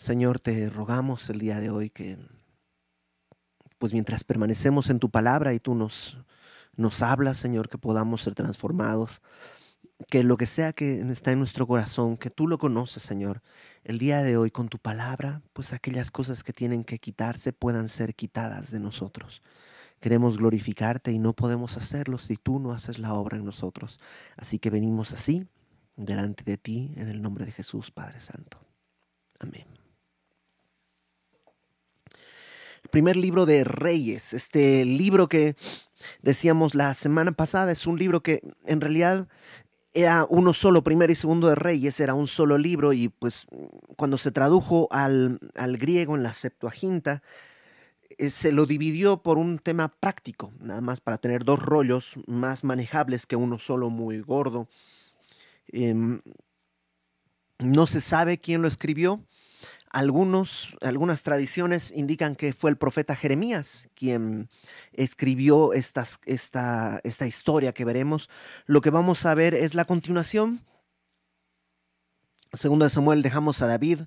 Señor, te rogamos el día de hoy que, pues mientras permanecemos en tu palabra y tú nos, nos hablas, Señor, que podamos ser transformados, que lo que sea que está en nuestro corazón, que tú lo conoces, Señor, el día de hoy con tu palabra, pues aquellas cosas que tienen que quitarse puedan ser quitadas de nosotros. Queremos glorificarte y no podemos hacerlo si tú no haces la obra en nosotros. Así que venimos así, delante de ti, en el nombre de Jesús, Padre Santo. Amén primer libro de Reyes, este libro que decíamos la semana pasada, es un libro que en realidad era uno solo, primero y segundo de Reyes, era un solo libro y pues cuando se tradujo al, griego en la Septuaginta, eh, se lo dividió por un tema práctico, nada más para tener dos rollos más manejables que uno solo muy gordo. Em, no se sabe quién lo escribió, algunos, algunas tradiciones indican que fue el profeta Jeremías quien escribió esta, esta historia que veremos. Lo que vamos a ver es la continuación. Segundo de Samuel dejamos a David,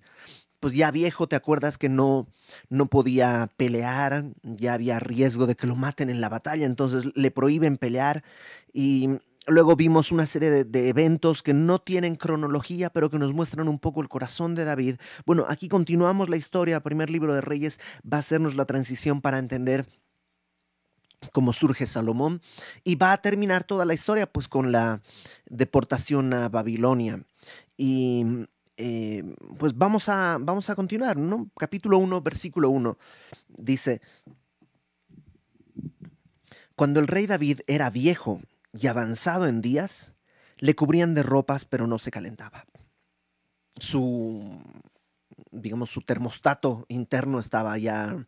pues ya viejo, ¿te acuerdas que no, no podía pelear? Ya había riesgo de que lo maten en la batalla, entonces le prohíben pelear y Luego vimos una serie de, eventos que no tienen cronología, pero que nos muestran un poco el corazón de David. Bueno, aquí continuamos la historia. El primer libro de Reyes va a hacernos la transición para entender cómo surge Salomón y va a terminar toda la historia pues con la deportación a Babilonia. Y eh, pues vamos a, vamos a continuar, ¿no? Capítulo 1, versículo 1 dice, cuando el rey David era viejo y avanzado en días, le cubrían de ropas, pero no se calentaba. Su, digamos, su termostato interno estaba ya,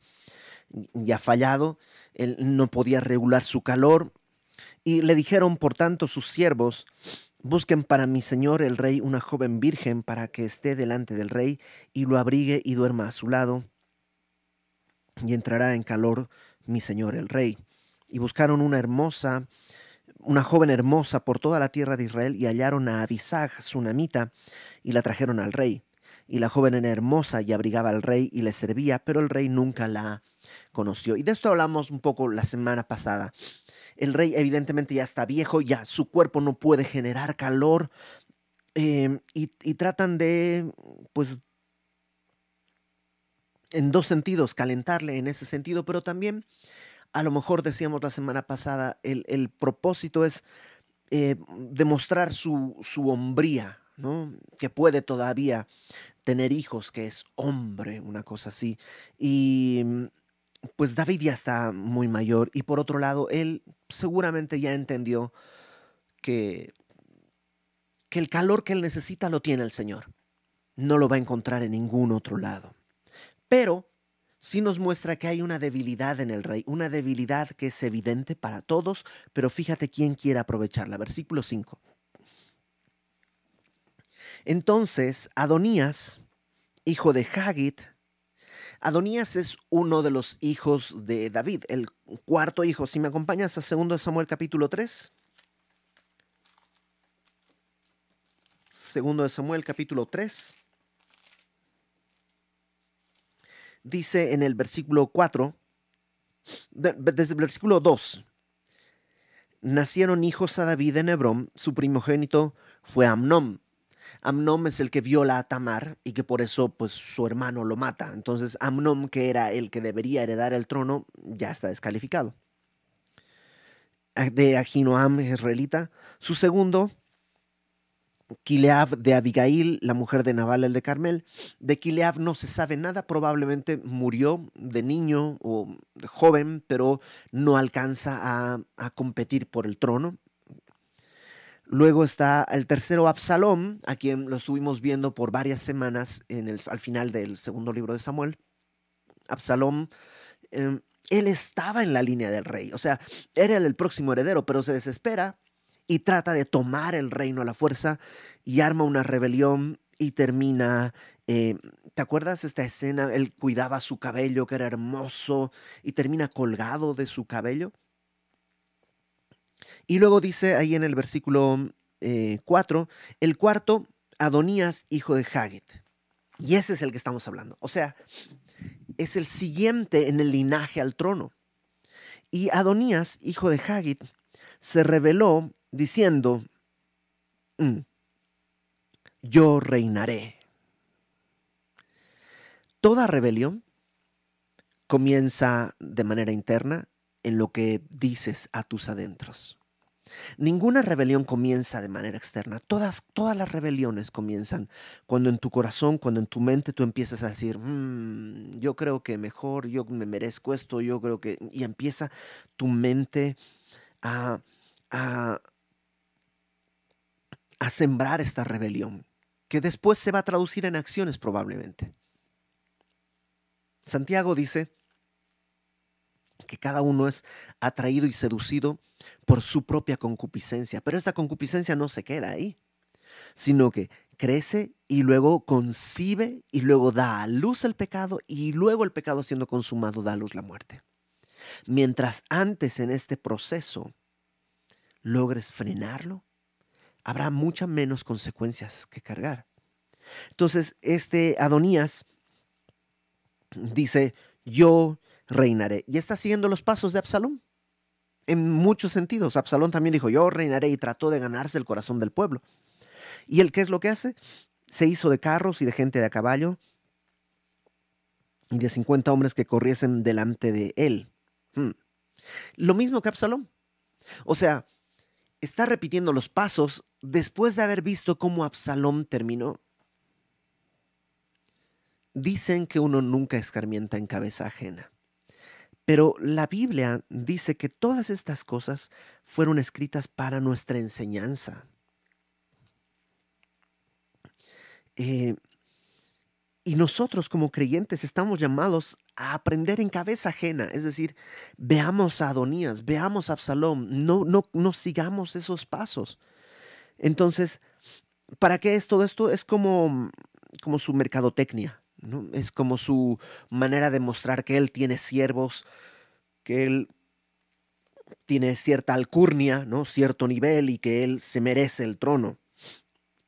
ya fallado, él no podía regular su calor, y le dijeron, por tanto, sus siervos, busquen para mi señor el rey una joven virgen para que esté delante del rey y lo abrigue y duerma a su lado, y entrará en calor mi señor el rey. Y buscaron una hermosa una joven hermosa por toda la tierra de Israel y hallaron a Abisag, namita y la trajeron al rey. Y la joven era hermosa y abrigaba al rey y le servía, pero el rey nunca la conoció. Y de esto hablamos un poco la semana pasada. El rey evidentemente ya está viejo, ya su cuerpo no puede generar calor em, y tratan de, pues, en dos sentidos, calentarle en ese sentido, pero también a lo mejor decíamos la semana pasada, el, propósito es eh, demostrar su, su hombría, ¿no? que puede todavía tener hijos, que es hombre, una cosa así. Y pues David ya está muy mayor y por otro lado, él seguramente ya entendió que, que el calor que él necesita lo tiene el Señor. No lo va a encontrar en ningún otro lado. Pero sí nos muestra que hay una debilidad en el rey, una debilidad que es evidente para todos, pero fíjate quién quiere aprovecharla. Versículo 5. Entonces, Adonías, hijo de Hagit, Adonías es uno de los hijos de David, el cuarto hijo. Si me acompañas a 2 Samuel capítulo 3. Segundo de Samuel capítulo 3. Dice en el versículo 4, desde el versículo 2, nacieron hijos a David en Hebrón, su primogénito fue Amnón. Amnón es el que viola a Tamar y que por eso pues su hermano lo mata. Entonces Amnón, que era el que debería heredar el trono, ya está descalificado. De Ahinoam israelita, su segundo Kileab de Abigail, la mujer de Nabal el de Carmel. De Kileab no se sabe nada, probablemente murió de niño o de joven, pero no alcanza a, competir por el trono. Luego está el tercero Absalom, a quien lo estuvimos viendo por varias semanas en el, al final del segundo libro de Samuel. Absalom, em, él estaba en la línea del rey, o sea, era el próximo heredero, pero se desespera y trata de tomar el reino a la fuerza y arma una rebelión y termina, eh, ¿te acuerdas esta escena? Él cuidaba su cabello que era hermoso y termina colgado de su cabello. Y luego dice ahí en el versículo 4, eh, el cuarto, Adonías, hijo de Hagit. Y ese es el que estamos hablando. O sea, es el siguiente en el linaje al trono. Y Adonías, hijo de Hagit, se rebeló diciendo, mm, yo reinaré. Toda rebelión comienza de manera interna en lo que dices a tus adentros. Ninguna rebelión comienza de manera externa. Todas, todas las rebeliones comienzan cuando en tu corazón, cuando en tu mente tú empiezas a decir, mm, yo creo que mejor, yo me merezco esto, yo creo que... Y empieza tu mente a, a, a sembrar esta rebelión, que después se va a traducir en acciones probablemente. Santiago dice que cada uno es atraído y seducido por su propia concupiscencia, pero esta concupiscencia no se queda ahí, sino que crece y luego concibe y luego da a luz el pecado y luego el pecado siendo consumado da a luz la muerte. Mientras antes en este proceso logres frenarlo, habrá muchas menos consecuencias que cargar. Entonces, este Adonías dice, yo reinaré. Y está siguiendo los pasos de Absalón. En muchos sentidos. Absalón también dijo, yo reinaré y trató de ganarse el corazón del pueblo. ¿Y él qué es lo que hace? Se hizo de carros y de gente de a caballo y de 50 hombres que corriesen delante de él. Hmm. Lo mismo que Absalón. O sea, está repitiendo los pasos después de haber visto cómo Absalón terminó. Dicen que uno nunca escarmienta en cabeza ajena. Pero la Biblia dice que todas estas cosas fueron escritas para nuestra enseñanza. Eh, y nosotros como creyentes estamos llamados a aprender en cabeza ajena, es decir, veamos a Adonías, veamos a Absalom, no, no, no sigamos esos pasos. Entonces, ¿para qué es todo esto? Es como, como su mercadotecnia. Es como su manera de mostrar que él tiene siervos, que él tiene cierta alcurnia, ¿no? cierto nivel y que él se merece el trono.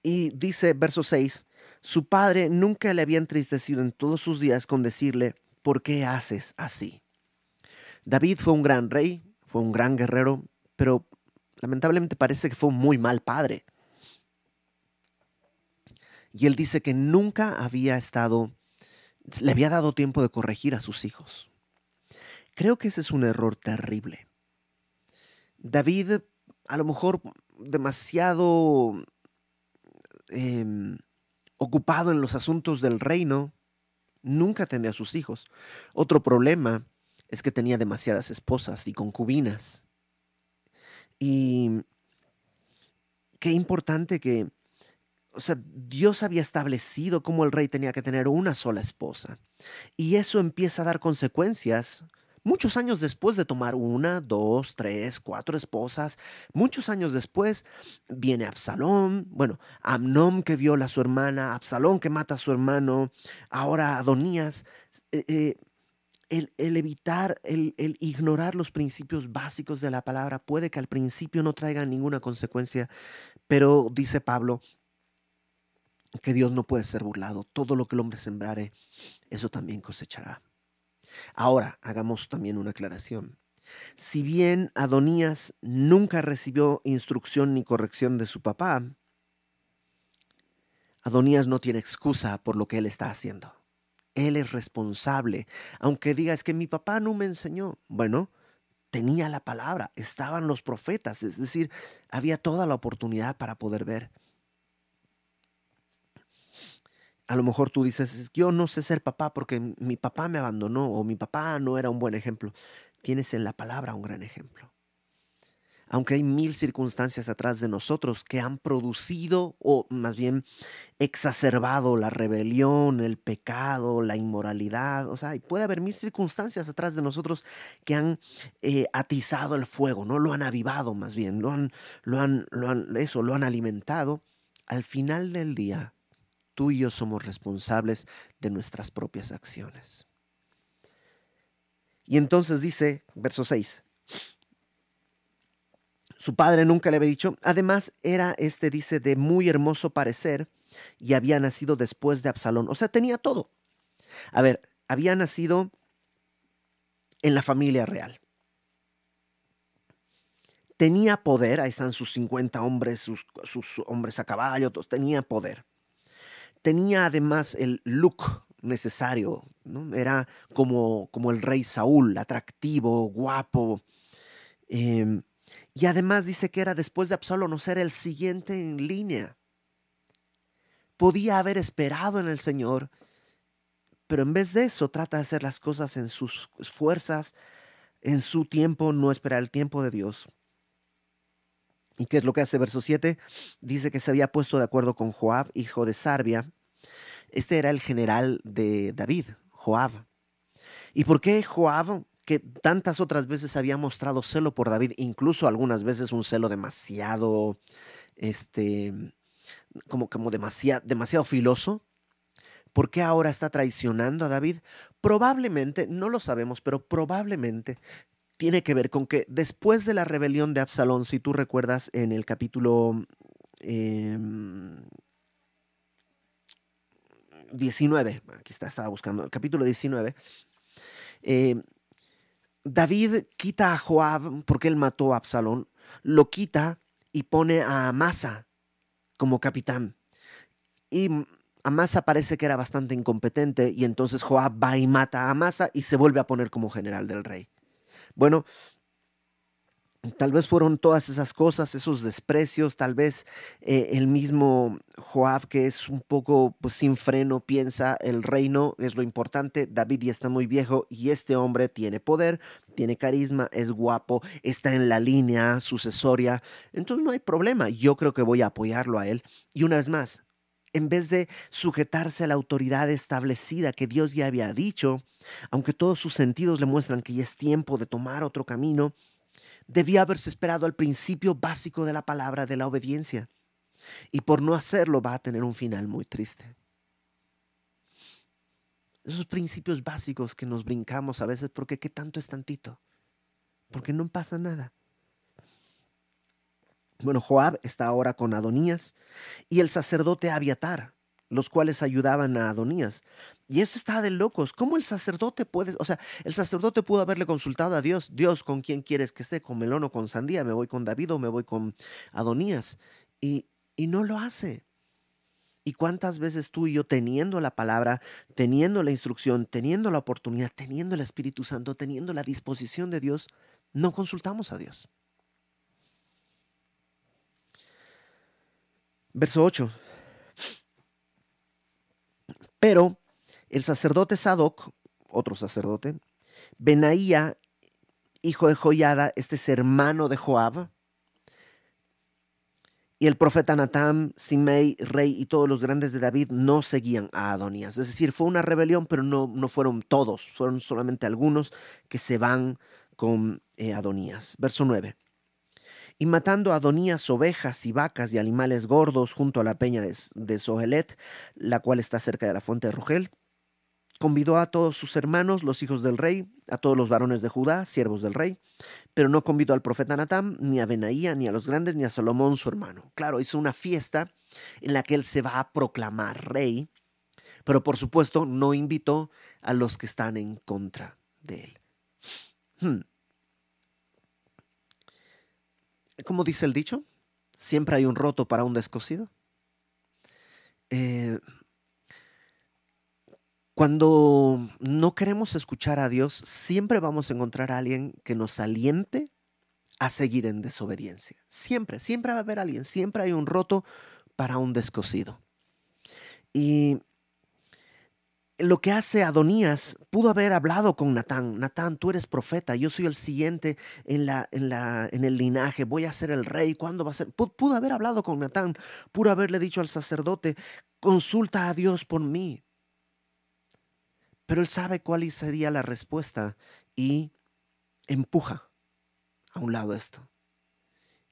Y dice verso 6, su padre nunca le había entristecido en todos sus días con decirle, ¿por qué haces así? David fue un gran rey, fue un gran guerrero, pero lamentablemente parece que fue un muy mal padre. Y él dice que nunca había estado le había dado tiempo de corregir a sus hijos. Creo que ese es un error terrible. David, a lo mejor demasiado em, ocupado en los asuntos del reino, nunca atendía a sus hijos. Otro problema es que tenía demasiadas esposas y concubinas. Y qué importante que o sea, Dios había establecido cómo el rey tenía que tener una sola esposa. Y eso empieza a dar consecuencias muchos años después de tomar una, dos, tres, cuatro esposas. Muchos años después viene Absalón, bueno, Amnón que viola a su hermana, Absalón que mata a su hermano, ahora Adonías. Eh, eh, el, evitar, el, el, ignorar los principios básicos de la palabra puede que al principio no traiga ninguna consecuencia, pero dice Pablo, que Dios no puede ser burlado. Todo lo que el hombre sembrare, eso también cosechará. Ahora, hagamos también una aclaración. Si bien Adonías nunca recibió instrucción ni corrección de su papá, Adonías no tiene excusa por lo que él está haciendo. Él es responsable. Aunque diga, es que mi papá no me enseñó. Bueno, tenía la palabra, estaban los profetas, es decir, había toda la oportunidad para poder ver a lo mejor tú dices, yo no sé ser papá porque mi papá me abandonó o mi papá no era un buen ejemplo. Tienes en la palabra un gran ejemplo. Aunque hay mil circunstancias atrás de nosotros que han producido o más bien exacerbado la rebelión, el pecado, la inmoralidad, o sea, puede haber mil circunstancias atrás de nosotros que han eh, atizado el fuego, no lo han avivado más bien, lo han, lo han, eso, lo han alimentado. Al final del día, tú y yo somos responsables de nuestras propias acciones. Y entonces dice, verso 6, su padre nunca le había dicho, además era este, dice, de muy hermoso parecer y había nacido después de Absalón. O sea, tenía todo. A ver, había nacido en la familia real. Tenía poder, ahí están sus 50 hombres, sus, hombres a caballo, todos, tenía poder. Tenía además el look necesario, era como, como el rey Saúl, atractivo, guapo. Em, y además dice que era después de era el siguiente en línea. Podía haber esperado en el Señor, pero en vez de eso trata de hacer las cosas en sus fuerzas, en su tiempo, no esperar el tiempo de Dios. ¿Y qué es lo que hace verso 7? Dice que se había puesto de acuerdo con Joab, hijo de Sarbia. Este era el general de David, Joab. ¿Y por qué Joab, que tantas otras veces había mostrado celo por David, incluso algunas veces un celo demasiado, este, como, como demasiado, demasiado filoso? ¿Por qué ahora está traicionando a David? Probablemente, no lo sabemos, pero probablemente tiene que ver con que después de la rebelión de Absalón, si tú recuerdas en el capítulo 19, em, aquí está, estaba buscando, el capítulo 19, eh, David quita a Joab porque él mató a Absalón, lo quita y pone a Amasa como capitán. Y Amasa parece que era bastante incompetente y entonces Joab va y mata a Amasa y se vuelve a poner como general del rey. Bueno, tal vez fueron todas esas cosas, esos desprecios, tal vez eh, el mismo Joab que es un poco pues, sin freno piensa el reino es lo importante, David ya está muy viejo y este hombre tiene poder, tiene carisma, es guapo, está en la línea sucesoria, entonces no hay problema, yo creo que voy a apoyarlo a él. Y una vez más, en vez de sujetarse a la autoridad establecida que Dios ya había dicho, aunque todos sus sentidos le muestran que ya es tiempo de tomar otro camino, debía haberse esperado al principio básico de la palabra de la obediencia. Y por no hacerlo va a tener un final muy triste. Esos principios básicos que nos brincamos a veces porque qué tanto es tantito. Porque no pasa nada. Bueno, Joab está ahora con Adonías y el sacerdote Abiatar, los cuales ayudaban a Adonías. Y eso está de locos. ¿Cómo el sacerdote puede, o sea, el sacerdote pudo haberle consultado a Dios, Dios, ¿con quién quieres que esté? ¿Con melón o con sandía? ¿Me voy con David o me voy con Adonías? Y, y no lo hace. ¿Y cuántas veces tú y yo teniendo la palabra, teniendo la instrucción, teniendo la oportunidad, teniendo el Espíritu Santo, teniendo la disposición de Dios, no consultamos a Dios? Verso 8. Pero el sacerdote Sadoc, otro sacerdote, Benaía, hijo de Joyada, este es hermano de Joab, y el profeta Natán, Simei, rey y todos los grandes de David no seguían a Adonías. Es decir, fue una rebelión, pero no, no fueron todos, fueron solamente algunos que se van con eh, Adonías. Verso 9 y matando a Adonías ovejas y vacas y animales gordos junto a la peña de, Sohelet, la cual está cerca de la fuente de Rogel. Convidó a todos sus hermanos, los hijos del rey, a todos los varones de Judá, siervos del rey, pero no convidó al profeta Natán, ni a Benaía, ni a los grandes, ni a Salomón su hermano. Claro, hizo una fiesta en la que él se va a proclamar rey, pero por supuesto no invitó a los que están en contra de él. Hmm. ¿Cómo dice el dicho? Siempre hay un roto para un descosido. Eh, cuando no queremos escuchar a Dios, siempre vamos a encontrar a alguien que nos aliente a seguir en desobediencia. Siempre, siempre va a haber alguien, siempre hay un roto para un descosido. Y lo que hace Adonías, pudo haber hablado con Natán. Natán, tú eres profeta, yo soy el siguiente en, la, en, la, en el linaje, voy a ser el rey, ¿cuándo va a ser? Pudo haber hablado con Natán, pudo haberle dicho al sacerdote, consulta a Dios por mí. Pero él sabe cuál sería la respuesta y empuja a un lado esto.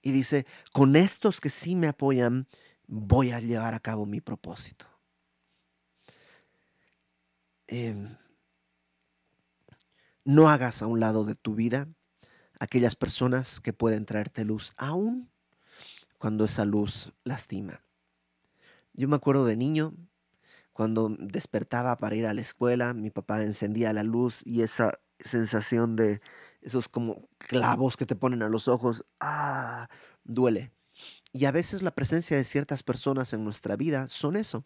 Y dice, con estos que sí me apoyan, voy a llevar a cabo mi propósito. Em, no hagas a un lado de tu vida aquellas personas que pueden traerte luz, aún cuando esa luz lastima. Yo me acuerdo de niño, cuando despertaba para ir a la escuela, mi papá encendía la luz y esa sensación de esos como clavos que te ponen a los ojos, ah, duele. Y a veces la presencia de ciertas personas en nuestra vida son eso,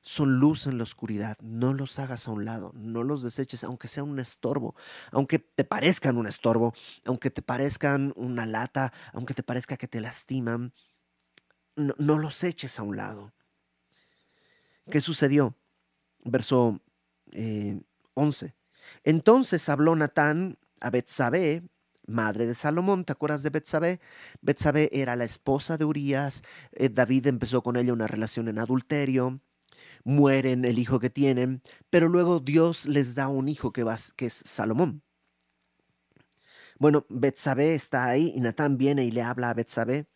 son luz en la oscuridad. No los hagas a un lado, no los deseches, aunque sea un estorbo, aunque te parezcan un estorbo, aunque te parezcan una lata, aunque te parezca que te lastiman, no, los eches a un lado. ¿Qué sucedió? Verso 11. Eh, Entonces habló Natán a Betsabé, madre de Salomón. ¿Te acuerdas de Betsabé? Betsabé era la esposa de Urias. Eh, David empezó con ella una relación en adulterio mueren el hijo que tienen, pero luego Dios les da un hijo que, que es Salomón. Bueno, Betsabé está ahí y Natán viene y le habla a Betsabé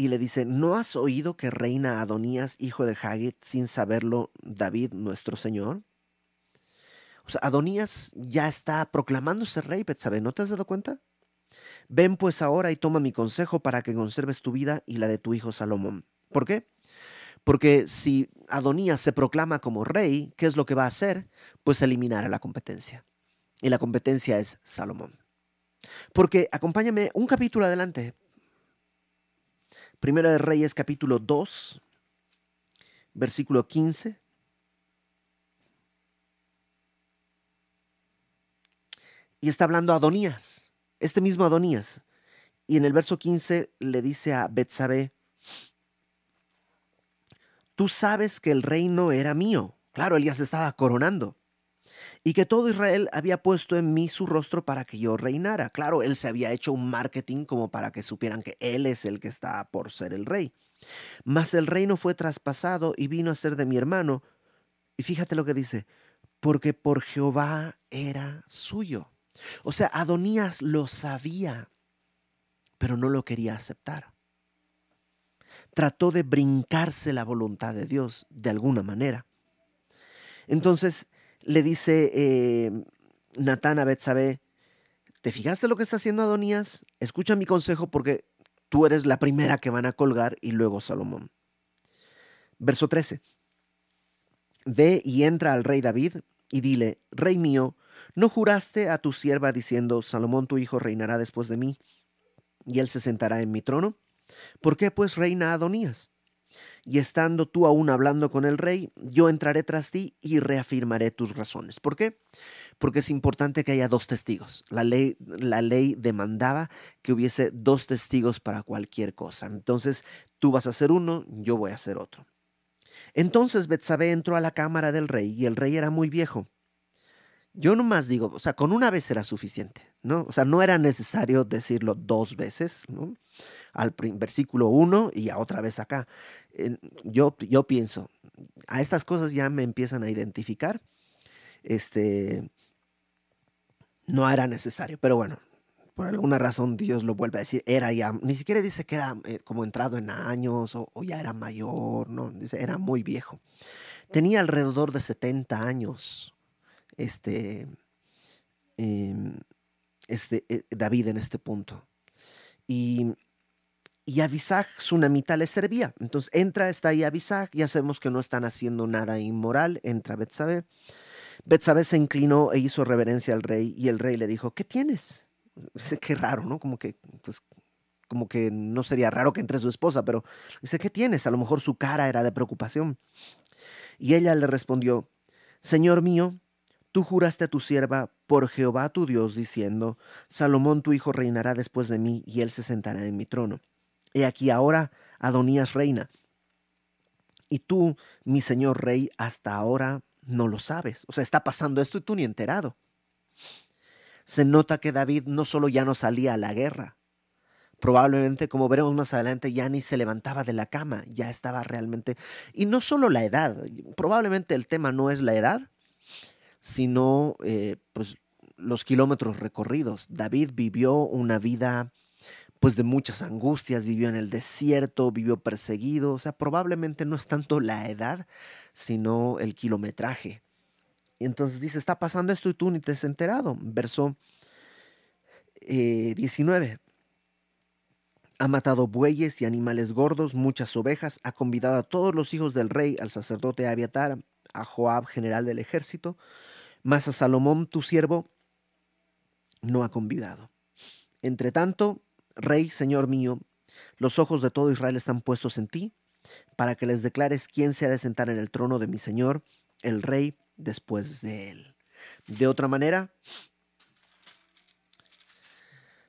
y le dice, ¿no has oído que reina Adonías, hijo de Hagit, sin saberlo David, nuestro Señor? O sea, Adonías ya está proclamándose rey, Betsabé, ¿no te has dado cuenta? Ven pues ahora y toma mi consejo para que conserves tu vida y la de tu hijo Salomón. ¿Por qué? Porque si Adonías se proclama como rey, ¿qué es lo que va a hacer? Pues eliminar a la competencia. Y la competencia es Salomón. Porque, acompáñame un capítulo adelante. Primero de Reyes capítulo 2, versículo 15. Y está hablando Adonías, este mismo Adonías. Y en el verso 15 le dice a Betsabé, tú sabes que el reino era mío. Claro, él ya se estaba coronando. Y que todo Israel había puesto en mí su rostro para que yo reinara. Claro, él se había hecho un marketing como para que supieran que él es el que está por ser el rey. Mas el reino fue traspasado y vino a ser de mi hermano. Y fíjate lo que dice, porque por Jehová era suyo. O sea, Adonías lo sabía, pero no lo quería aceptar trató de brincarse la voluntad de Dios de alguna manera. Entonces le dice eh, Natán a Betsabé, ¿te fijaste lo que está haciendo Adonías? Escucha mi consejo porque tú eres la primera que van a colgar y luego Salomón. Verso 13. Ve y entra al rey David y dile, Rey mío, ¿no juraste a tu sierva diciendo, Salomón tu hijo reinará después de mí y él se sentará en mi trono? ¿Por qué pues reina Adonías? Y estando tú aún hablando con el rey, yo entraré tras ti y reafirmaré tus razones. ¿Por qué? Porque es importante que haya dos testigos. La ley, la ley demandaba que hubiese dos testigos para cualquier cosa. Entonces, tú vas a ser uno, yo voy a ser otro. Entonces Betsabé entró a la cámara del rey y el rey era muy viejo. Yo nomás digo, o sea, con una vez era suficiente, ¿no? O sea, no era necesario decirlo dos veces, ¿no? Al versículo 1 y a otra vez acá. Yo, yo pienso, a estas cosas ya me empiezan a identificar. Este, no era necesario, pero bueno, por alguna razón Dios lo vuelve a decir, era ya, ni siquiera dice que era eh, como entrado en años o, ya era mayor, no, era muy viejo. Tenía alrededor de 70 años, este, em, este eh, David en este punto. Y y Abisag, Tsunamita, le servía. Entonces entra, está ahí Abisag, ya sabemos que no están haciendo nada inmoral, entra Betsabe. Betsabe se inclinó e hizo reverencia al rey y el rey le dijo, ¿qué tienes? Dice, qué raro, ¿no? Como que, pues, como que no sería raro que entre su esposa, pero dice, ¿qué tienes? A lo mejor su cara era de preocupación. Y ella le respondió, Señor mío, tú juraste a tu sierva por Jehová tu Dios, diciendo, Salomón tu hijo reinará después de mí y él se sentará en mi trono. He aquí ahora Adonías reina. Y tú, mi señor rey, hasta ahora no lo sabes. O sea, está pasando esto y tú ni enterado. Se nota que David no solo ya no salía a la guerra, probablemente, como veremos más adelante, ya ni se levantaba de la cama, ya estaba realmente... Y no solo la edad, probablemente el tema no es la edad, sino eh, pues, los kilómetros recorridos. David vivió una vida pues de muchas angustias, vivió en el desierto, vivió perseguido, o sea, probablemente no es tanto la edad, sino el kilometraje. Y entonces dice, está pasando esto y tú ni te has enterado. Verso 19. Eh, ha matado bueyes y animales gordos, muchas ovejas, ha convidado a todos los hijos del rey, al sacerdote Abiatar, a Joab, general del ejército, mas a Salomón, tu siervo, no ha convidado. Entre tanto, rey, señor mío, los ojos de todo Israel están puestos en ti, para que les declares quién se ha de sentar en el trono de mi señor, el rey, después de él. De otra manera,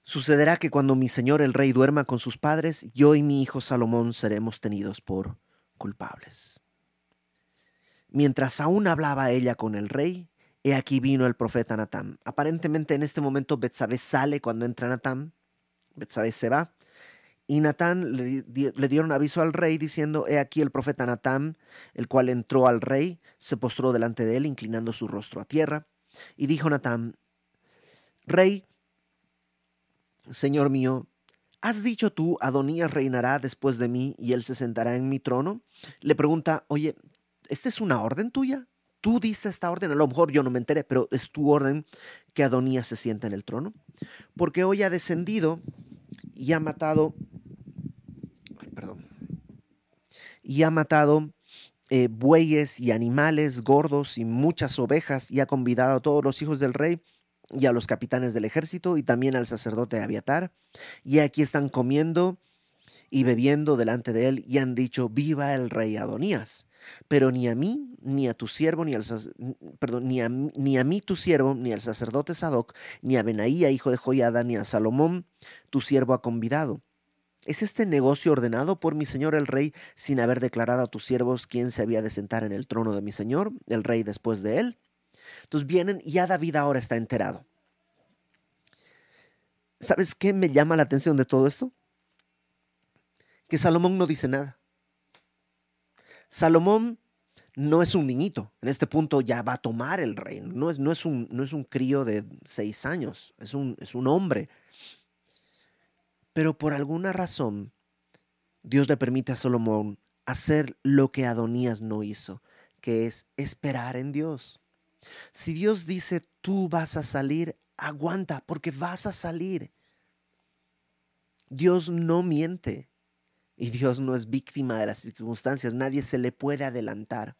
Sucederá que cuando mi señor el rey duerma con sus padres, yo y mi hijo Salomón seremos tenidos por culpables. Mientras aún hablaba ella con el rey, he aquí vino el profeta Natán. Aparentemente en este momento Betsabé sale cuando entra Natán. Betsabé se va. Y Natán le, dieron aviso al rey diciendo, he aquí el profeta Natán, el cual entró al rey, se postró delante de él, inclinando su rostro a tierra. Y dijo Natán, Rey, Señor mío, ¿has dicho tú, Adonías reinará después de mí y él se sentará en mi trono? Le pregunta, oye, ¿esta es una orden tuya? ¿Tú diste esta orden? A lo mejor yo no me enteré, pero es tu orden que Adonías se sienta en el trono. Porque hoy ha descendido y ha matado, perdón, y ha matado eh, bueyes y animales gordos y muchas ovejas y ha convidado a todos los hijos del rey y a los capitanes del ejército y también al sacerdote Abiatar. Y aquí están comiendo y bebiendo delante de él y han dicho, viva el rey Adonías. Pero ni a mí, ni a tu siervo, ni al perdón, ni a, ni a mí tu siervo, ni al sacerdote Sadoc, ni a Benaía, hijo de Joyada, ni a Salomón, tu siervo ha convidado. ¿Es este negocio ordenado por mi señor el rey sin haber declarado a tus siervos quién se había de sentar en el trono de mi señor, el rey después de él? Entonces vienen y ya David ahora está enterado. ¿Sabes qué me llama la atención de todo esto? Que Salomón no dice nada. Salomón no es un niñito. En este punto ya va a tomar el reino. No es, no es, un, no es un crío de seis años. Es un, es un hombre. Pero por alguna razón, Dios le permite a Salomón hacer lo que Adonías no hizo, que es esperar en Dios. Si Dios dice, tú vas a salir, aguanta, porque vas a salir. Dios no miente y Dios no es víctima de las circunstancias, nadie se le puede adelantar.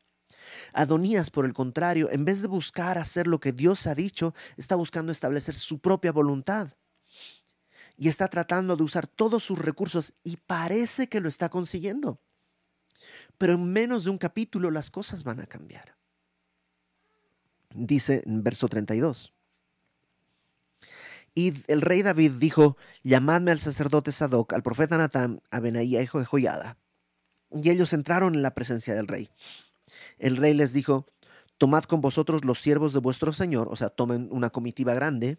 Adonías, por el contrario, en vez de buscar hacer lo que Dios ha dicho, está buscando establecer su propia voluntad. Y está tratando de usar todos sus recursos y parece que lo está consiguiendo. Pero en menos de un capítulo las cosas van a cambiar dice en verso 32. Y el rey David dijo, llamadme al sacerdote Sadoc, al profeta Natán, a Benaía, hijo de Joyada. Y ellos entraron en la presencia del rey. El rey les dijo, tomad con vosotros los siervos de vuestro señor, o sea, tomen una comitiva grande,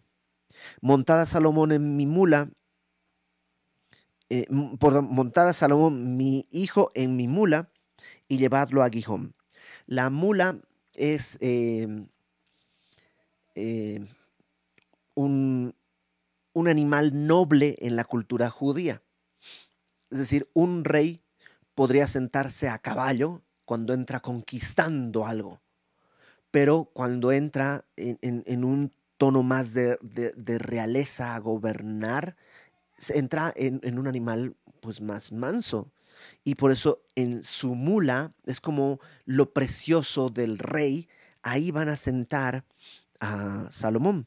montada Salomón en mi mula, eh, por, montada Salomón mi hijo en mi mula, y llevadlo a Gijón. La mula es eh, eh, un, un animal noble en la cultura judía. Es decir, un rey podría sentarse a caballo cuando entra conquistando algo, pero cuando entra en, un tono más de, realeza a gobernar, entra en, en, un animal pues más manso. Y por eso en su mula es como lo precioso del rey, ahí van a sentar a Salomón.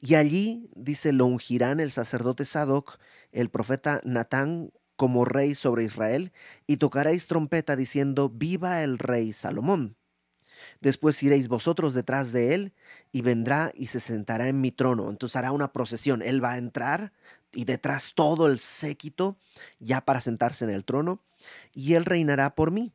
Y allí, dice, lo ungirán el sacerdote Sadoc, el profeta Natán, como rey sobre Israel, y tocaréis trompeta diciendo, viva el rey Salomón. Después iréis vosotros detrás de él, y vendrá y se sentará en mi trono. Entonces hará una procesión. Él va a entrar, y detrás todo el séquito, ya para sentarse en el trono, y él reinará por mí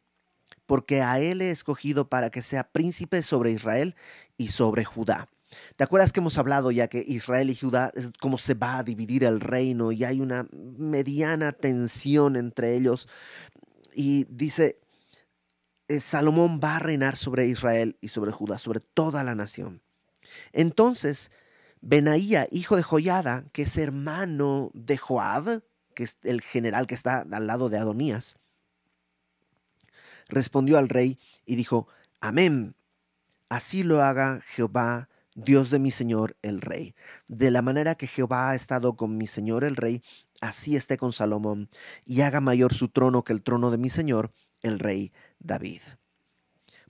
porque a él he escogido para que sea príncipe sobre Israel y sobre Judá. ¿Te acuerdas que hemos hablado ya que Israel y Judá es cómo se va a dividir el reino y hay una mediana tensión entre ellos? Y dice, eh, Salomón va a reinar sobre Israel y sobre Judá, sobre toda la nación. Entonces, Benaía, hijo de Joyada, que es hermano de Joab, que es el general que está al lado de Adonías, respondió al rey y dijo, Amén, así lo haga Jehová Dios de mi Señor el Rey. De la manera que Jehová ha estado con mi Señor el Rey, así esté con Salomón, y haga mayor su trono que el trono de mi Señor el Rey David.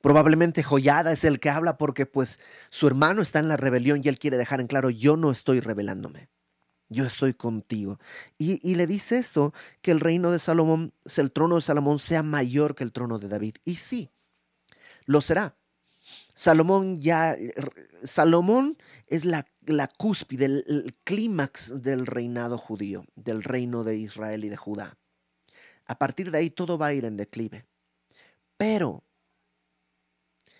Probablemente Joyada es el que habla porque pues su hermano está en la rebelión y él quiere dejar en claro, yo no estoy rebelándome, yo estoy contigo. Y, le dice esto, que el reino de Salomón, el trono de Salomón sea mayor que el trono de David. Y sí, lo será. Salomón ya, Salomón es la, la cúspide, el clímax del reinado judío, del reino de Israel y de Judá. A partir de ahí todo va a ir en declive. Pero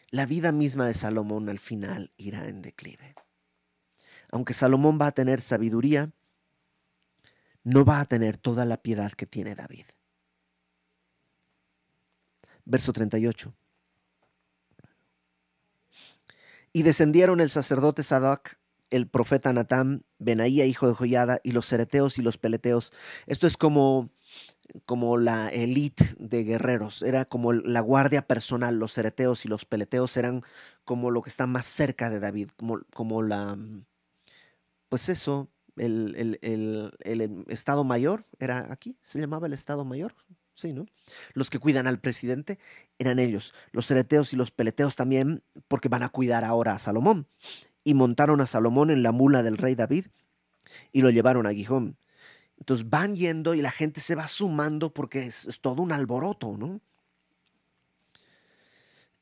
la vida misma de Salomón al final irá en declive. Aunque Salomón va a tener sabiduría, no va a tener toda la piedad que tiene David. Verso 38. Y descendieron el sacerdote Sadoc, el profeta Natán, Benaía, hijo de Joyada, y los cereteos y los peleteos. Esto es como como la élite de guerreros, era como la guardia personal, los cereteos y los peleteos eran como lo que está más cerca de David, como, como la, pues eso, el, el, Estado Mayor, era aquí, se llamaba el Estado Mayor, sí, ¿no? Los que cuidan al presidente eran ellos, los cereteos y los peleteos también, porque van a cuidar ahora a Salomón. Y montaron a Salomón en la mula del rey David y lo llevaron a Gijón. Entonces van yendo y la gente se va sumando porque es, todo un alboroto, ¿no?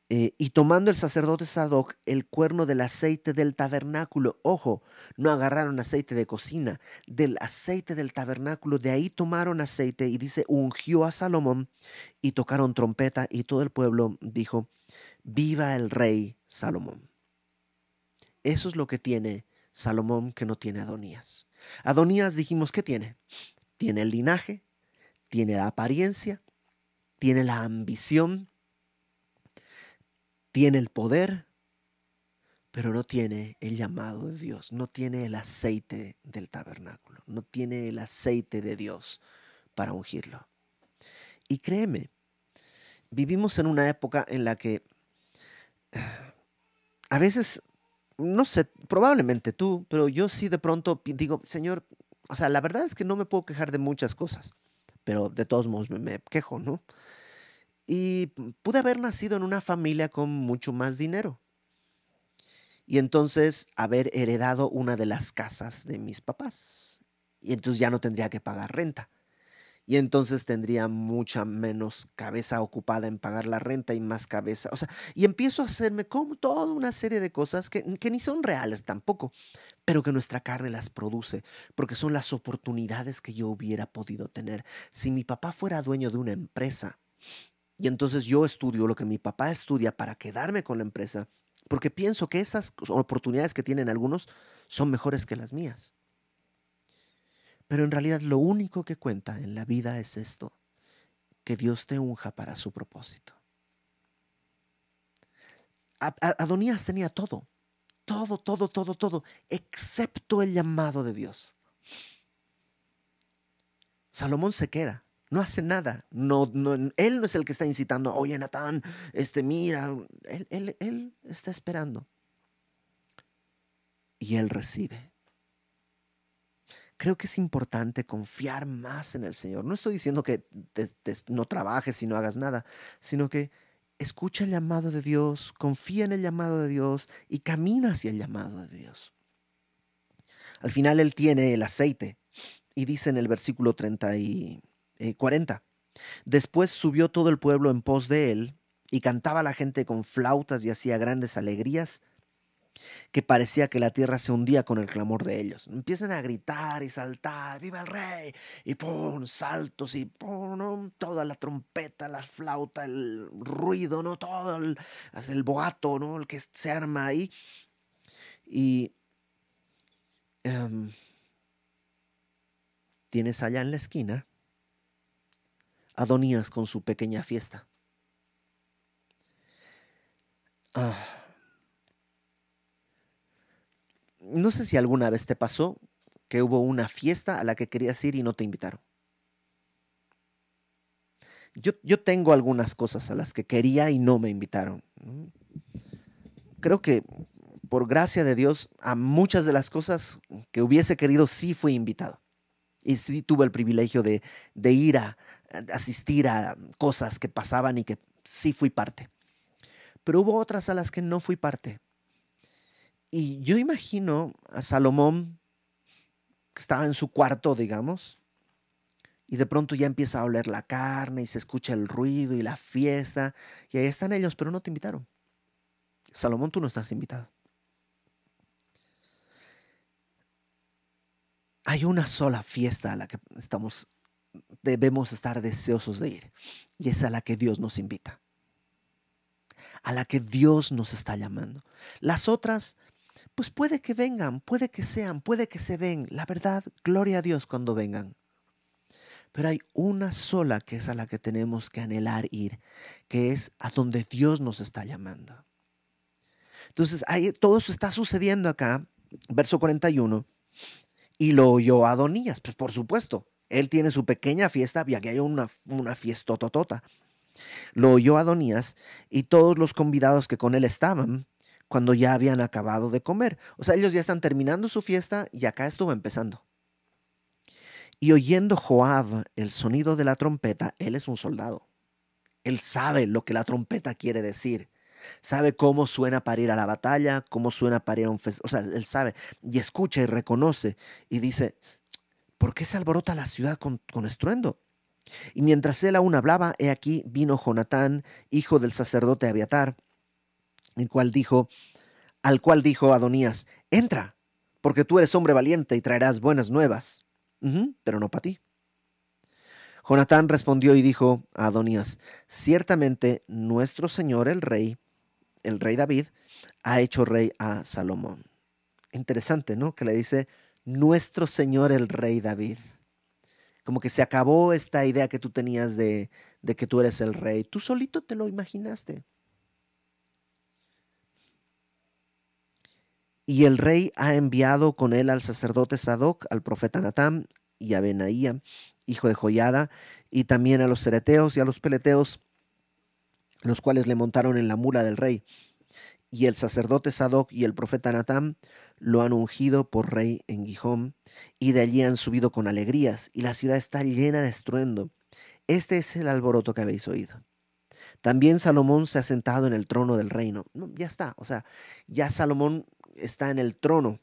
Eh, y tomando el sacerdote Sadoc el cuerno del aceite del tabernáculo, ojo, no agarraron aceite de cocina, del aceite del tabernáculo, de ahí tomaron aceite y dice, ungió a Salomón y tocaron trompeta y todo el pueblo dijo, viva el rey Salomón. Eso es lo que tiene Salomón que no tiene Adonías. Adonías dijimos que tiene. Tiene el linaje, tiene la apariencia, tiene la ambición, tiene el poder, pero no tiene el llamado de Dios, no tiene el aceite del tabernáculo, no tiene el aceite de Dios para ungirlo. Y créeme, vivimos en una época en la que a veces no sé, probablemente tú, pero yo sí de pronto digo, Señor, o sea, la verdad es que no me puedo quejar de muchas cosas, pero de todos modos me, quejo, ¿no? Y pude haber nacido en una familia con mucho más dinero. Y entonces haber heredado una de las casas de mis papás. Y entonces ya no tendría que pagar renta y entonces tendría mucha menos cabeza ocupada en pagar la renta y más cabeza. O sea, y empiezo a hacerme como toda una serie de cosas que, que ni son reales tampoco, pero que nuestra carne las produce, porque son las oportunidades que yo hubiera podido tener. Si mi papá fuera dueño de una empresa, y entonces yo estudio lo que mi papá estudia para quedarme con la empresa, porque pienso que esas oportunidades que tienen algunos son mejores que las mías. Pero en realidad lo único que cuenta en la vida es esto, que Dios te unja para su propósito. Adonías tenía todo, todo, todo, todo, todo, excepto el llamado de Dios. Salomón se queda, no hace nada. No, él no es el que está incitando, oye Natán, este, mira, él, él, él está esperando. Y él recibe creo que es importante confiar más en el Señor. No estoy diciendo que no trabajes y no hagas nada, sino que escucha el llamado de Dios, confía en el llamado de Dios y camina hacia el llamado de Dios. Al final Él tiene el aceite y dice en el versículo 30 y 40, eh, después subió todo el pueblo en pos de Él y cantaba la gente con flautas y hacía grandes alegrías que parecía que la tierra se hundía con el clamor de ellos. Empiezan a gritar y saltar, ¡viva el rey! Y ¡pum! saltos y ¡pum! toda la trompeta, la flauta, el ruido, ¿no? Todo el, el boato, ¿no? El que se arma ahí. Y em, tienes allá en la esquina Adonías con su pequeña fiesta. Ah no sé si alguna vez te pasó que hubo una fiesta a la que querías ir y no te invitaron. Yo, yo tengo algunas cosas a las que quería y no me invitaron. Creo que por gracia de Dios, a muchas de las cosas que hubiese querido sí fui invitado. Y sí tuve el privilegio de, de ir a, asistir a cosas que pasaban y que sí fui parte. Pero hubo otras a las que no fui parte. Y yo imagino a Salomón, que estaba en su cuarto, digamos, y de pronto ya empieza a oler la carne y se escucha el ruido y la fiesta, y ahí están ellos, pero no te invitaron. Salomón, tú no estás invitado. Hay una sola fiesta a la que estamos debemos estar deseosos de ir. Y es a la que Dios nos invita. A la que Dios nos está llamando. Las otras, pues puede que vengan, puede que sean, puede que se den. La verdad, gloria a Dios cuando vengan. Pero hay una sola que es a la que tenemos que anhelar ir, que es a donde Dios nos está llamando. Entonces, ahí, todo eso está sucediendo acá, verso 41, y lo oyó Adonías, pues por supuesto, él tiene su pequeña fiesta, había que hay una, una fiesta totota. Lo oyó Adonías y todos los convidados que con él estaban cuando ya habían acabado de comer. O sea, ellos ya están terminando su fiesta y acá estuvo empezando. Y oyendo Joab el sonido de la trompeta, él es un soldado. Él sabe lo que la trompeta quiere decir. Sabe cómo suena para ir a la batalla, cómo suena para ir a un festival. O sea, él sabe y escucha y reconoce y dice, ¿por qué se alborota la ciudad con, estruendo? Y mientras él aún hablaba, he aquí vino Jonatán, hijo del sacerdote Abiatar, el cual dijo, al cual dijo Adonías, entra, porque tú eres hombre valiente y traerás buenas nuevas, pero no para ti. Jonatán respondió y dijo a Adonías, ciertamente nuestro señor el rey, el rey David, ha hecho rey a Salomón. Interesante, ¿no? Que le dice, nuestro Señor el Rey David. Como que se acabó esta idea que tú tenías de, de que tú eres el rey. Tú solito te lo imaginaste. Y el rey ha enviado con él al sacerdote Sadoc, al profeta Natán y a Benaía, hijo de Joyada, y también a los cereteos y a los peleteos, los cuales le montaron en la mula del rey. Y el sacerdote Sadoc y el profeta Natán lo han ungido por rey en Gijón, y de allí han subido con alegrías, y la ciudad está llena de estruendo. Este es el alboroto que habéis oído. También Salomón se ha sentado en el trono del reino. ya está, o sea, ya Salomón está en el trono.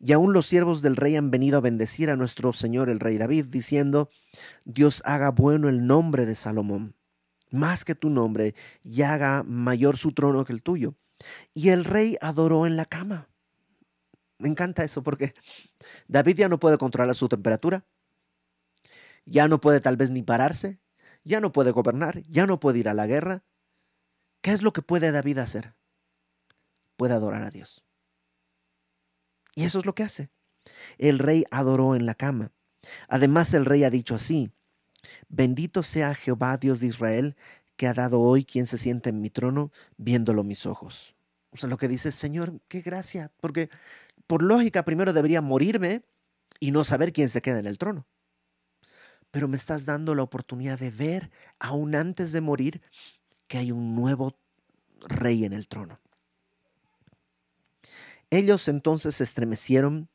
Y aún los siervos del rey han venido a bendecir a nuestro Señor el rey David, diciendo, Dios haga bueno el nombre de Salomón, más que tu nombre, y haga mayor su trono que el tuyo y el rey adoró en la cama. Me encanta eso porque David ya no puede controlar su temperatura, ya no puede tal vez ni pararse, ya no puede gobernar, ya no puede ir a la guerra. ¿Qué es lo que puede David hacer? Puede adorar a Dios. Y eso es lo que hace. El rey adoró en la cama. Además el rey ha dicho así, bendito sea Jehová Dios de Israel, que ha dado hoy quien se siente en mi trono, viéndolo mis ojos. O sea, lo que dice, Señor, qué gracia, porque por lógica primero debería morirme y no saber quién se queda en el trono. Pero me estás dando la oportunidad de ver, aún antes de morir, que hay un nuevo rey en el trono. Ellos entonces se estremecieron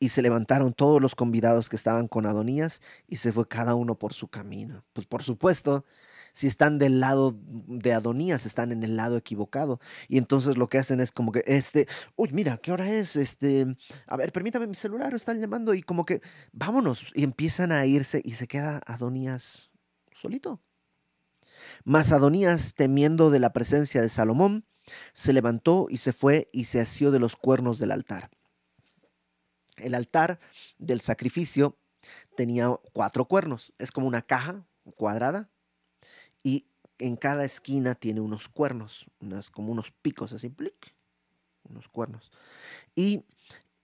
y se levantaron todos los convidados que estaban con Adonías y se fue cada uno por su camino. Pues por supuesto, si están del lado de Adonías, están en el lado equivocado. Y entonces lo que hacen es como que, este, uy, mira, ¿qué hora es? Este, a ver, permítame mi celular, están llamando y como que, vámonos. Y empiezan a irse y se queda Adonías solito. Mas Adonías, temiendo de la presencia de Salomón, se levantó y se fue y se asió de los cuernos del altar. El altar del sacrificio tenía cuatro cuernos. Es como una caja cuadrada y en cada esquina tiene unos cuernos, unas, como unos picos así, unos cuernos. Y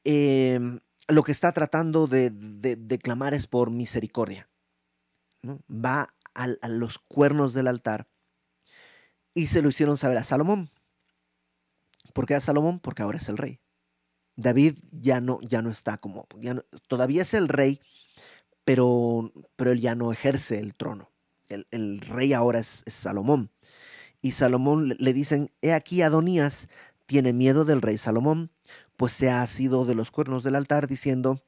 em, lo que está tratando de, de, clamar es por misericordia. Va a, a, los cuernos del altar y se lo hicieron saber a Salomón. ¿Por qué a Salomón? Porque ahora es el rey. David ya no, ya no está como, ya todavía es el rey, pero, pero él ya no ejerce el trono el, rey ahora es, Salomón. Y Salomón le, dicen, he aquí Adonías tiene miedo del rey Salomón, pues se ha asido de los cuernos del altar diciendo,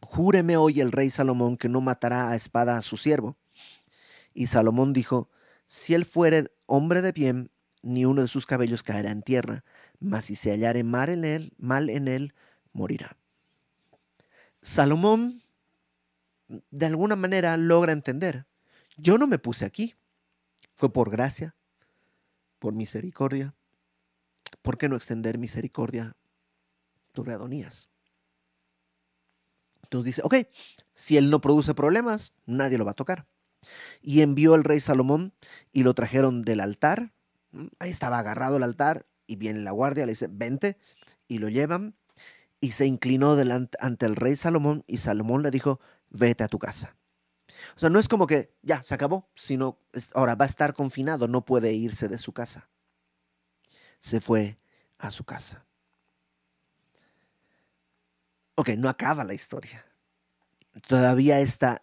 Júreme hoy el rey Salomón que no matará a espada a su siervo. Y Salomón dijo, Si él fuere hombre de bien, ni uno de sus cabellos caerá en tierra, mas si se hallare mal en él, mal en él, morirá. Salomón, de alguna manera, logra entender, yo no me puse aquí, fue por gracia, por misericordia. ¿Por qué no extender misericordia sobre Adonías? Entonces dice, ok, si él no produce problemas, nadie lo va a tocar. Y envió el rey Salomón y lo trajeron del altar. Ahí estaba agarrado el altar y viene la guardia, le dice, vente, y lo llevan. Y se inclinó delante, ante el rey Salomón y Salomón le dijo, vete a tu casa. O sea, no es como que ya se acabó, sino ahora va a estar confinado, no puede irse de su casa. Se fue a su casa. Ok, no acaba la historia. Todavía está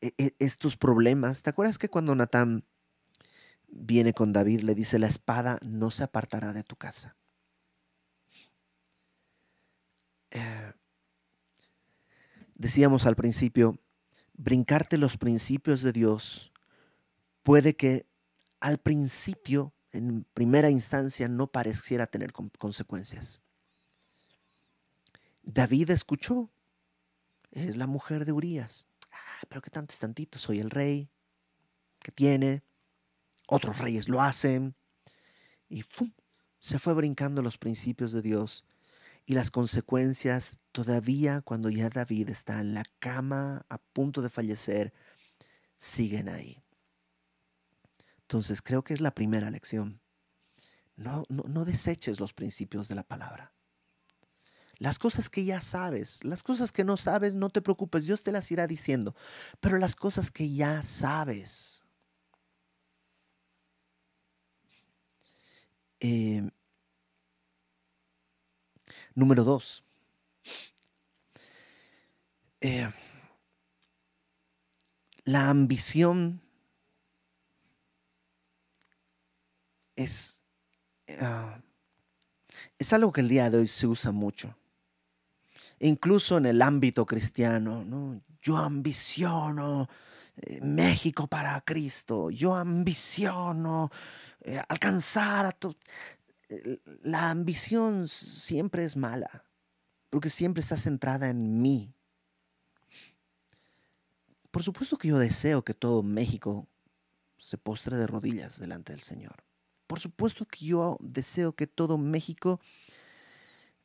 e, e, estos problemas. ¿Te acuerdas que cuando Natán viene con David le dice, la espada no se apartará de tu casa? Eh, decíamos al principio, brincarte los principios de Dios puede que al principio, en primera instancia, no pareciera tener consecuencias. David escuchó, es la mujer de Urias. Ah, pero qué tanto es tantito, soy el rey, que tiene, otros reyes lo hacen. Y se fue brincando los principios de Dios y las consecuencias todavía cuando ya David está en la cama a punto de fallecer, siguen ahí. Entonces creo que es la primera lección. No, no, deseches los principios de la palabra. Las cosas que ya sabes, las cosas que no sabes, no te preocupes, Dios te las irá diciendo. Pero las cosas que ya sabes. Eh, Número dos. Eh, la ambición es, ah, es algo que el día de hoy se usa mucho. Incluso en el ámbito cristiano, ¿no? Yo ambiciono eh, México para Cristo, yo ambiciono eh, alcanzar a tu la ambición siempre es mala, porque siempre está centrada en mí. Por supuesto que yo deseo que todo México se postre de rodillas delante del Señor. Por supuesto que yo deseo que todo México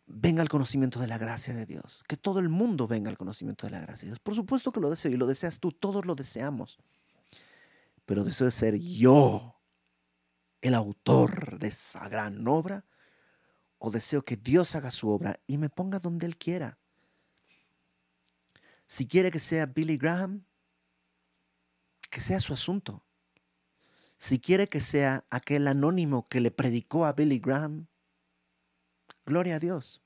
venga al conocimiento de la gracia de Dios, que todo el mundo venga al conocimiento de la gracia de Dios. Por supuesto que lo deseo y lo deseas tú, todos lo deseamos. Pero deseo ser yo el autor de esa gran obra, o deseo que Dios haga su obra y me ponga donde Él quiera. Si quiere que sea Billy Graham, que sea su asunto. Si quiere que sea aquel anónimo que le predicó a Billy Graham, gloria a Dios.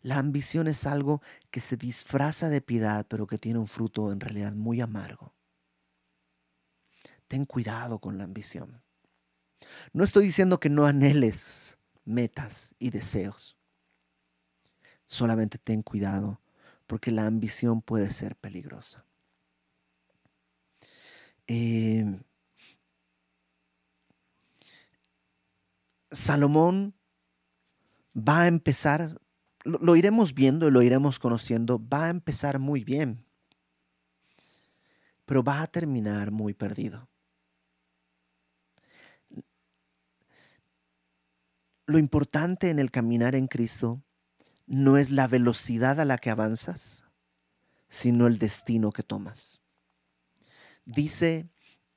La ambición es algo que se disfraza de piedad, pero que tiene un fruto en realidad muy amargo. Ten cuidado con la ambición. No estoy diciendo que no anheles metas y deseos. Solamente ten cuidado porque la ambición puede ser peligrosa. Em, Salomón va a empezar, lo, iremos viendo y lo iremos conociendo, va a empezar muy bien, pero va a terminar muy perdido. Lo importante en el caminar en Cristo no es la velocidad a la que avanzas, sino el destino que tomas. Dice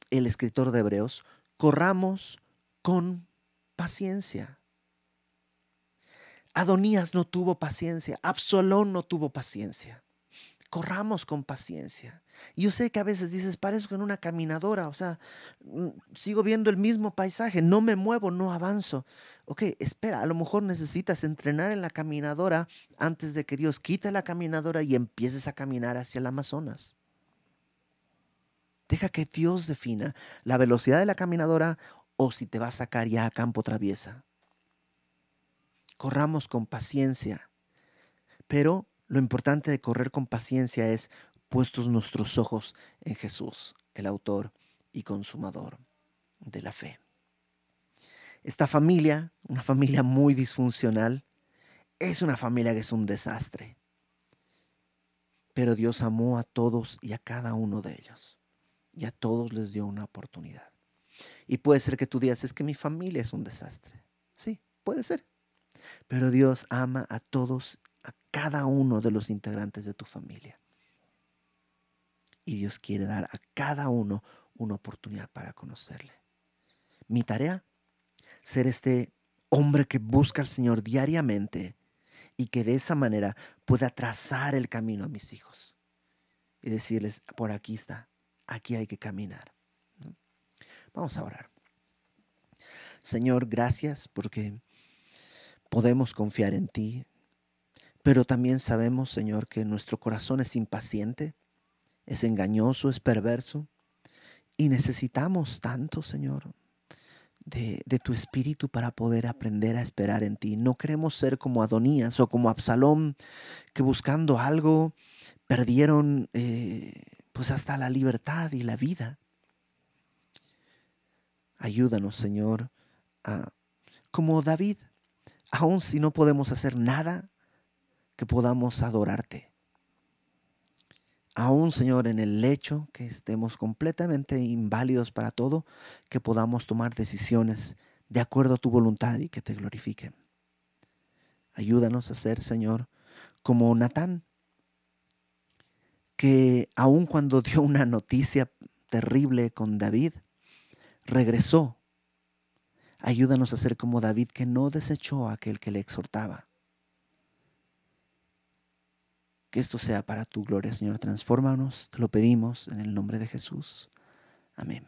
el escritor de Hebreos, corramos con paciencia. Adonías no tuvo paciencia, Absalón no tuvo paciencia. Corramos con paciencia. Yo sé que a veces dices, parezco en una caminadora, o sea, mm, sigo viendo el mismo paisaje, no me muevo, no avanzo. Ok, espera, a lo mejor necesitas entrenar en la caminadora antes de que Dios quite la caminadora y empieces a caminar hacia el Amazonas. Deja que Dios defina la velocidad de la caminadora o si te va a sacar ya a campo traviesa. corramos con paciencia. Pero lo importante de correr con paciencia es puestos nuestros ojos en Jesús, el autor y consumador de la fe. Esta familia, una familia muy disfuncional, es una familia que es un desastre. Pero Dios amó a todos y a cada uno de ellos. Y a todos les dio una oportunidad. Y puede ser que tú digas, es que mi familia es un desastre. Sí, puede ser. Pero Dios ama a todos, cada uno de los integrantes de tu familia. Y Dios quiere dar a cada uno una oportunidad para conocerle. Mi tarea, ser este hombre que busca al Señor diariamente y que de esa manera pueda trazar el camino a mis hijos y decirles, por aquí está, aquí hay que caminar. Vamos a orar. Señor, gracias porque podemos confiar en ti, pero también sabemos, Señor, que nuestro corazón es impaciente, es engañoso, es perverso, y necesitamos tanto, Señor, de, tu espíritu para poder aprender a esperar en ti. No queremos ser como Adonías o como Absalón, que buscando algo perdieron eh, pues hasta la libertad y la vida. Ayúdanos, Señor, como David, aun si no podemos hacer nada, que podamos adorarte. Aún, Señor, en el lecho que estemos completamente inválidos para todo, que podamos tomar decisiones de acuerdo a tu voluntad y que te glorifiquen. Ayúdanos a ser, Señor, como Natán, que aun cuando dio una noticia terrible con David, regresó. Ayúdanos a ser como David que no desechó a aquel que le exhortaba. Que esto sea para tu gloria, Señor. Transfórmanos, te lo pedimos en el nombre de Jesús. Amén.